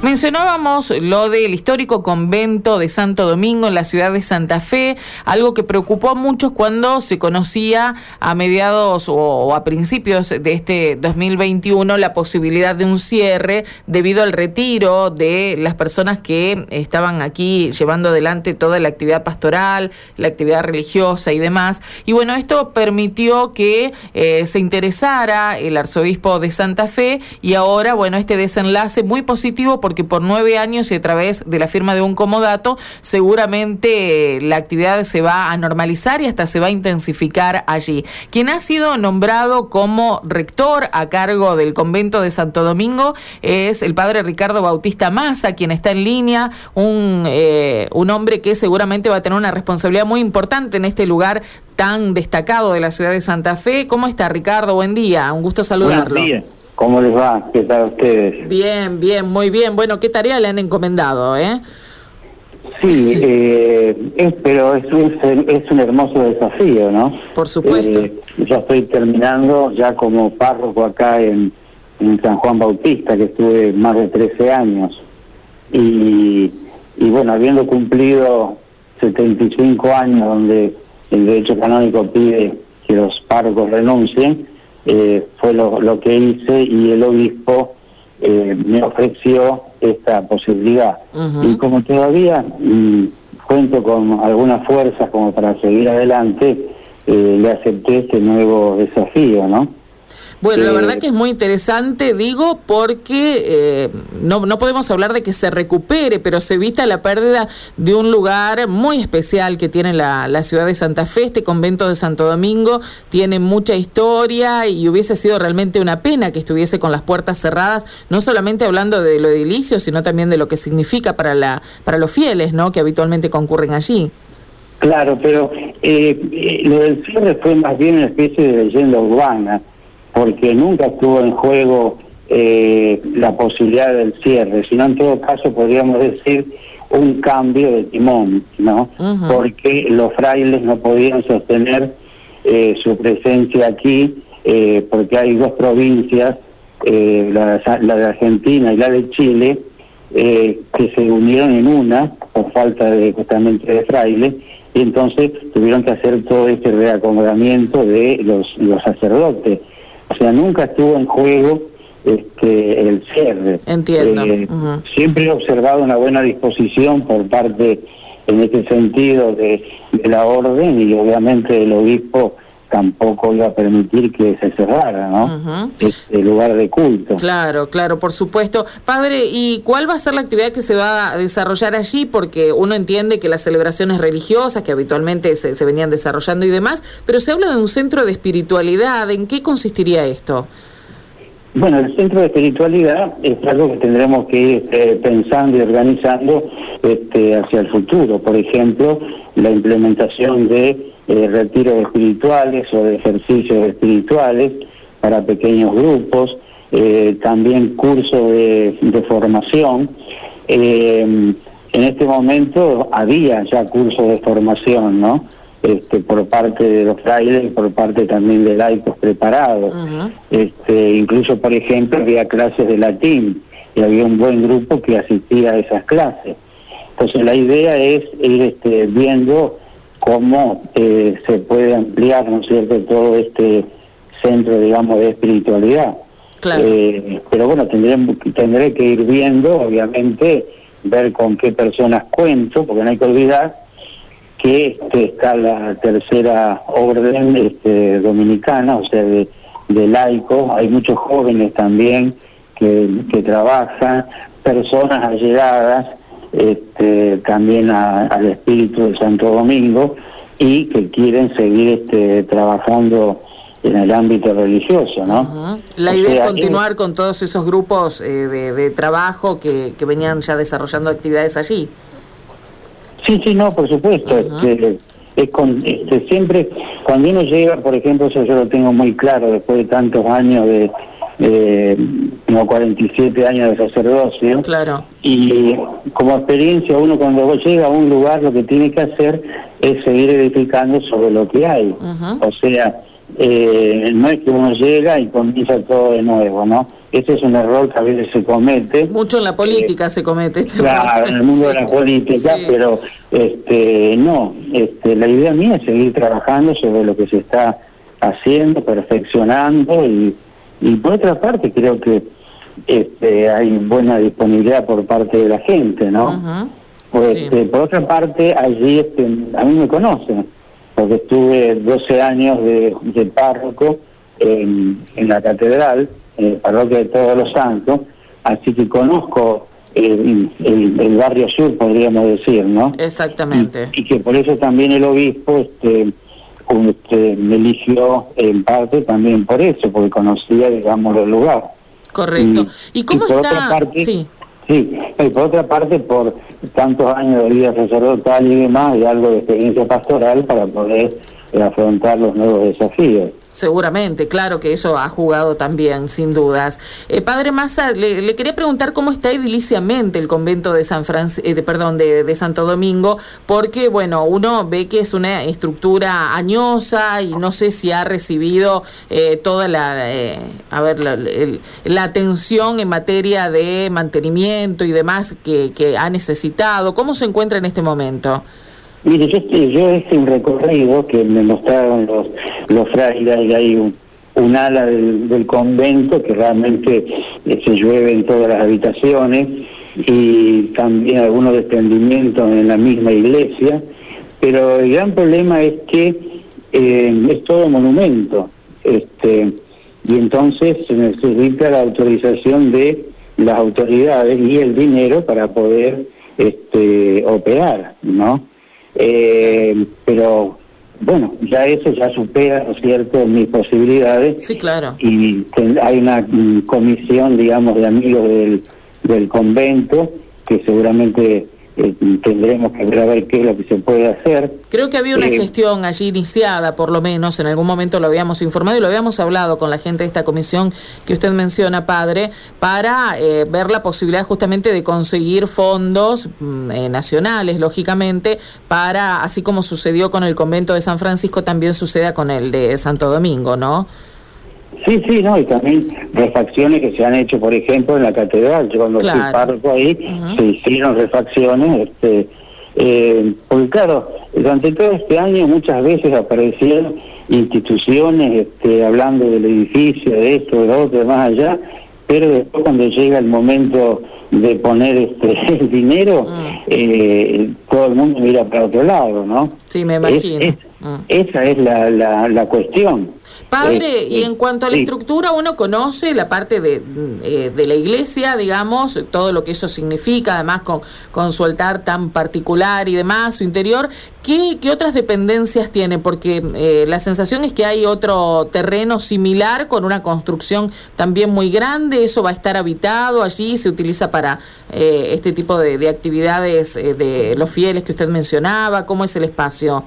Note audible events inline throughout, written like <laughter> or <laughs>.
Mencionábamos lo del histórico convento de Santo Domingo en la ciudad de Santa Fe, algo que preocupó a muchos cuando se conocía a mediados o, a principios de este 2021 la posibilidad de un cierre debido al retiro de las personas que estaban aquí llevando adelante toda la actividad pastoral, la actividad religiosa y demás. Y bueno, esto permitió que eh, se interesara el arzobispo de Santa Fe y ahora, bueno, este desenlace muy positivo porque por nueve años y a través de la firma de un comodato, seguramente eh, la actividad se va a normalizar y hasta se va a intensificar allí. Quien ha sido nombrado como rector a cargo del convento de Santo Domingo es el padre Ricardo Bautista Massa, quien está en línea, un, eh, un hombre que seguramente va a tener una responsabilidad muy importante en este lugar tan destacado de la ciudad de Santa Fe. ¿Cómo está Ricardo? Buen día, un gusto saludarlo. ¿Cómo les va? ¿Qué tal ustedes? Bien, bien, muy bien. Bueno, ¿qué tarea le han encomendado, eh? Sí, eh, pero es un, es un hermoso desafío, ¿no? Por supuesto. Eh, yo estoy terminando ya como párroco acá en, en San Juan Bautista, que estuve más de 13 años. Y, y bueno, habiendo cumplido 75 años donde el derecho canónico pide que los párrocos renuncien, eh, fue lo, lo, que hice y el obispo eh, me ofreció esta posibilidad. Y como todavía mm, cuento con algunas fuerzas como para seguir adelante, eh, le acepté este nuevo desafío, ¿no? Bueno, la verdad que es muy interesante, digo, porque eh, no, no podemos hablar de que se recupere, pero se evita la pérdida de un lugar muy especial que tiene la, la ciudad de Santa Fe. Este convento de Santo Domingo tiene mucha historia y hubiese sido realmente una pena que estuviese con las puertas cerradas, no solamente hablando de lo edilicio, sino también de lo que significa para, la, para los fieles, ¿no? Que habitualmente concurren allí. Claro, pero eh, eh, lo del cierre fue más bien una especie de leyenda urbana porque nunca estuvo en juego eh, la posibilidad del cierre, sino en todo caso podríamos decir un cambio de timón, ¿no? Porque los frailes no podían sostener eh, su presencia aquí, eh, porque hay dos provincias, la, la, de Argentina y la de Chile, que se unieron en una por falta de justamente de frailes, y entonces tuvieron que hacer todo este reacomodamiento de los, los sacerdotes. O sea, nunca estuvo en juego este, el cierre. Entiendo. Eh, siempre he observado una buena disposición por parte, en este sentido, de, la orden y obviamente el obispo tampoco iba a permitir que se cerrara, ¿no? Este lugar de culto. Claro, claro, por supuesto. Padre, ¿y cuál va a ser la actividad que se va a desarrollar allí? Porque uno entiende que las celebraciones religiosas, que habitualmente se, se venían desarrollando y demás, pero se habla de un centro de espiritualidad. ¿En qué consistiría esto? Bueno, el centro de espiritualidad es algo que tendremos que ir eh, pensando y organizando este, hacia el futuro. Por ejemplo, la implementación de eh, retiros espirituales o de ejercicios espirituales para pequeños grupos, eh, también cursos de, formación. en este momento había ya cursos de formación, ¿no? este, por parte de los frailes y por parte también de laicos preparados. este, incluso, por ejemplo, había clases de latín y había un buen grupo que asistía a esas clases. Entonces, la idea es ir este, viendo cómo eh, se puede ampliar, ¿no es cierto?, todo este centro, digamos, de espiritualidad. Eh, pero bueno, tendré, tendré que ir viendo, obviamente, ver con qué personas cuento, porque no hay que olvidar que este, está la tercera orden este, dominicana, o sea, de, de laico. Hay muchos jóvenes también que, que trabajan, personas allegadas este, también al espíritu de Santo Domingo y que quieren seguir este, trabajando en el ámbito religioso, ¿no? La idea es continuar con todos esos grupos eh, de, de, trabajo que, que venían ya desarrollando actividades allí. Sí, sí, no, por supuesto. este, es con, este, siempre, cuando uno llega, por ejemplo, eso yo lo tengo muy claro después de tantos años de, eh, como 47 años de sacerdocio. Claro. Y como experiencia, uno cuando llega a un lugar lo que tiene que hacer es seguir edificando sobre lo que hay. O sea, eh, no es que uno llega y comienza todo de nuevo, ¿no? ese es un error que a veces se comete. Mucho en la política eh, se comete. Este claro, en el mundo de la política, pero este, no, este, la idea mía es seguir trabajando sobre lo que se está haciendo, perfeccionando y, y por otra parte creo que este, hay buena disponibilidad por parte de la gente, ¿no? pues, este, por otra parte, allí este, a mí me conocen, porque estuve 12 años de, de párroco en, en la catedral, en el parroquia de Todos los Santos, así que conozco el, el, barrio sur, podríamos decir, ¿no? Exactamente. Y, que por eso también el obispo este, este, me eligió en parte también por eso, porque conocía, digamos, el lugar. Correcto. ¿Y, cómo está? sí. Sí, y por otra parte, por tantos años de vida sacerdotal y demás, y algo de experiencia pastoral para poder afrontar los nuevos desafíos. Seguramente, claro que eso ha jugado también, sin dudas. Eh, padre Massa, le, quería preguntar cómo está ediliciamente el convento de San eh, de, perdón, de, Santo Domingo, porque bueno, uno ve que es una estructura añosa y no sé si ha recibido eh, toda la, a ver, la, atención en materia de mantenimiento y demás que, que ha necesitado. ¿Cómo se encuentra en este momento? Mire, yo, yo hice un recorrido que me mostraron los, los frailes y hay un, ala del, convento que realmente se llueve en todas las habitaciones y también algunos desprendimientos en la misma iglesia, pero el gran problema es que eh, es todo monumento, este y entonces se necesita la autorización de las autoridades y el dinero para poder este, operar, ¿no? Eh, pero bueno, ya eso ya supera, ¿no es cierto?, mis posibilidades. Sí, claro. Y hay una mm, comisión, digamos, de amigos del, del convento que seguramente eh, tendremos que ver a ver qué es lo que se puede hacer. Creo que había una eh, gestión allí iniciada, por lo menos, en algún momento lo habíamos informado y lo habíamos hablado con la gente de esta comisión que usted menciona, padre, para eh, ver la posibilidad justamente de conseguir fondos mm, nacionales, lógicamente, para, así como sucedió con el convento de San Francisco, también suceda con el de Santo Domingo, ¿no? Sí, sí, no, y también refacciones que se han hecho, por ejemplo, en la catedral. Yo cuando fui párroco ahí, se hicieron refacciones, este, eh, porque claro, durante todo este año muchas veces aparecieron instituciones este, hablando del edificio, de esto, de lo otro, de más allá, pero después cuando llega el momento de poner este <laughs> el dinero, mm. eh, todo el mundo mira para otro lado, ¿no? Sí, me imagino. Mm. Esa es la, la, la cuestión. Padre, y en cuanto a la estructura, uno conoce la parte de, eh, de, la iglesia, digamos, todo lo que eso significa, además con, con su altar tan particular y demás, su interior. ¿Qué, qué otras dependencias tiene? Porque eh, la sensación es que hay otro terreno similar con una construcción también muy grande, eso va a estar habitado allí, se utiliza para eh, este tipo de, de actividades de los fieles que usted mencionaba, ¿cómo es el espacio?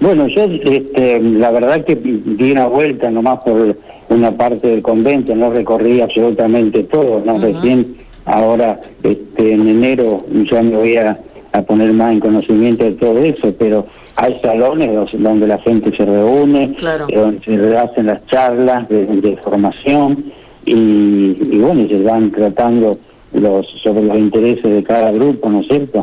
Bueno, yo este, la verdad que di una vuelta nomás por una parte del convento, no recorrí absolutamente todo, no recién ahora este, en enero ya me voy a, poner más en conocimiento de todo eso, pero hay salones donde la gente se reúne, donde se hacen las charlas de, formación y, y bueno, se van tratando los sobre los intereses de cada grupo, ¿no es cierto?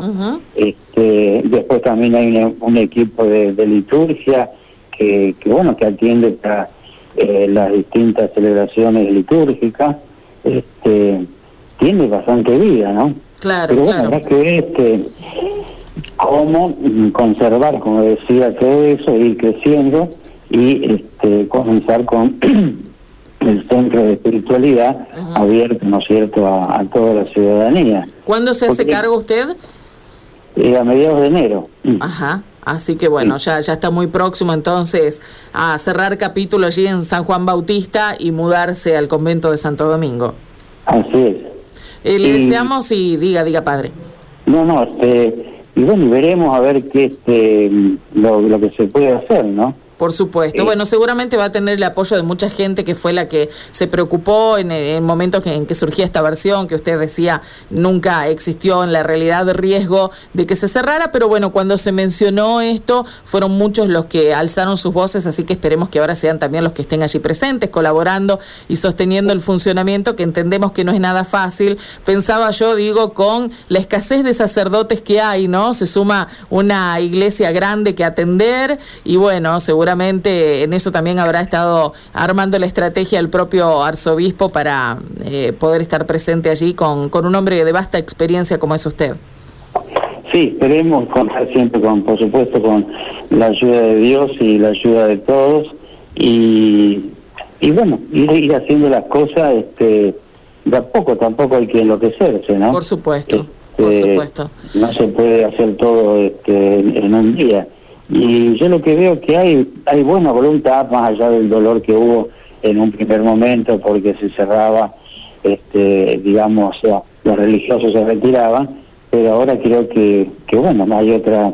este, después también hay un, equipo de, liturgia que, que, bueno, que atiende para eh, las distintas celebraciones litúrgicas. Este, tiene bastante vida, ¿no? Claro, Pero bueno, claro. que este, cómo conservar, como decía, todo eso, ir creciendo y este, comenzar con <clears throat> el centro de espiritualidad abierto, ¿no es cierto?, a, toda la ciudadanía. ¿Cuándo se hace cargo usted? Eh, a mediados de enero. Ajá. Así que bueno, ya, ya está muy próximo entonces a cerrar capítulo allí en San Juan Bautista y mudarse al convento de Santo Domingo. Así es. Eh, le deseamos y diga, diga padre. No, no, este, y bueno, veremos a ver qué este, lo, lo que se puede hacer, ¿no? Por supuesto. Bueno, seguramente va a tener el apoyo de mucha gente que fue la que se preocupó en el, momento en que surgía esta versión, que usted decía nunca existió en la realidad de riesgo de que se cerrara, pero bueno, cuando se mencionó esto, fueron muchos los que alzaron sus voces, así que esperemos que ahora sean también los que estén allí presentes, colaborando y sosteniendo el funcionamiento, que entendemos que no es nada fácil. Pensaba yo, digo, con la escasez de sacerdotes que hay, ¿no? Se suma una iglesia grande que atender y bueno, seguramente seguramente en eso también habrá estado armando la estrategia el propio arzobispo para eh, poder estar presente allí con, con un hombre de vasta experiencia como es usted. Sí, esperemos contar siempre, con, por supuesto, con la ayuda de Dios y la ayuda de todos y, y bueno, ir, haciendo las cosas este, de a poco, tampoco hay que enloquecerse, ¿no? Por supuesto, por este, supuesto. No se puede hacer todo este, en un día. Y yo lo que veo que hay, hay buena voluntad, más allá del dolor que hubo en un primer momento porque se cerraba, este, digamos, los religiosos se retiraban, pero ahora creo que, que bueno, hay otra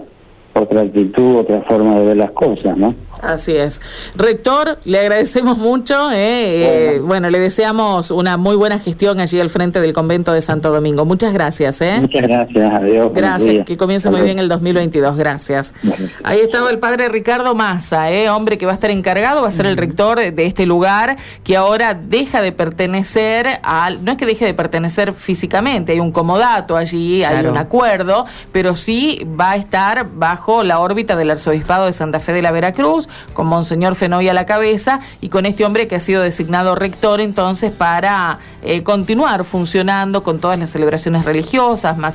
otra actitud, otra forma de ver las cosas, ¿no? Así es. Rector, le agradecemos mucho. Eh, eh, bueno. le deseamos una muy buena gestión allí al frente del convento de Santo Domingo. Muchas gracias. ¿eh? Muchas gracias, adiós. Gracias, que comience muy bien el 2022. Gracias. Ahí estaba el padre Ricardo Massa, ¿eh? hombre que va a estar encargado, va a ser el rector de este lugar, que ahora deja de pertenecer al. No es que deje de pertenecer físicamente, hay un comodato allí, hay un acuerdo, pero sí va a estar bajo la órbita del arzobispado de Santa Fe de la Veracruz con Monseñor Fenoy a la cabeza y con este hombre que ha sido designado rector entonces para eh, continuar funcionando con todas las celebraciones religiosas, más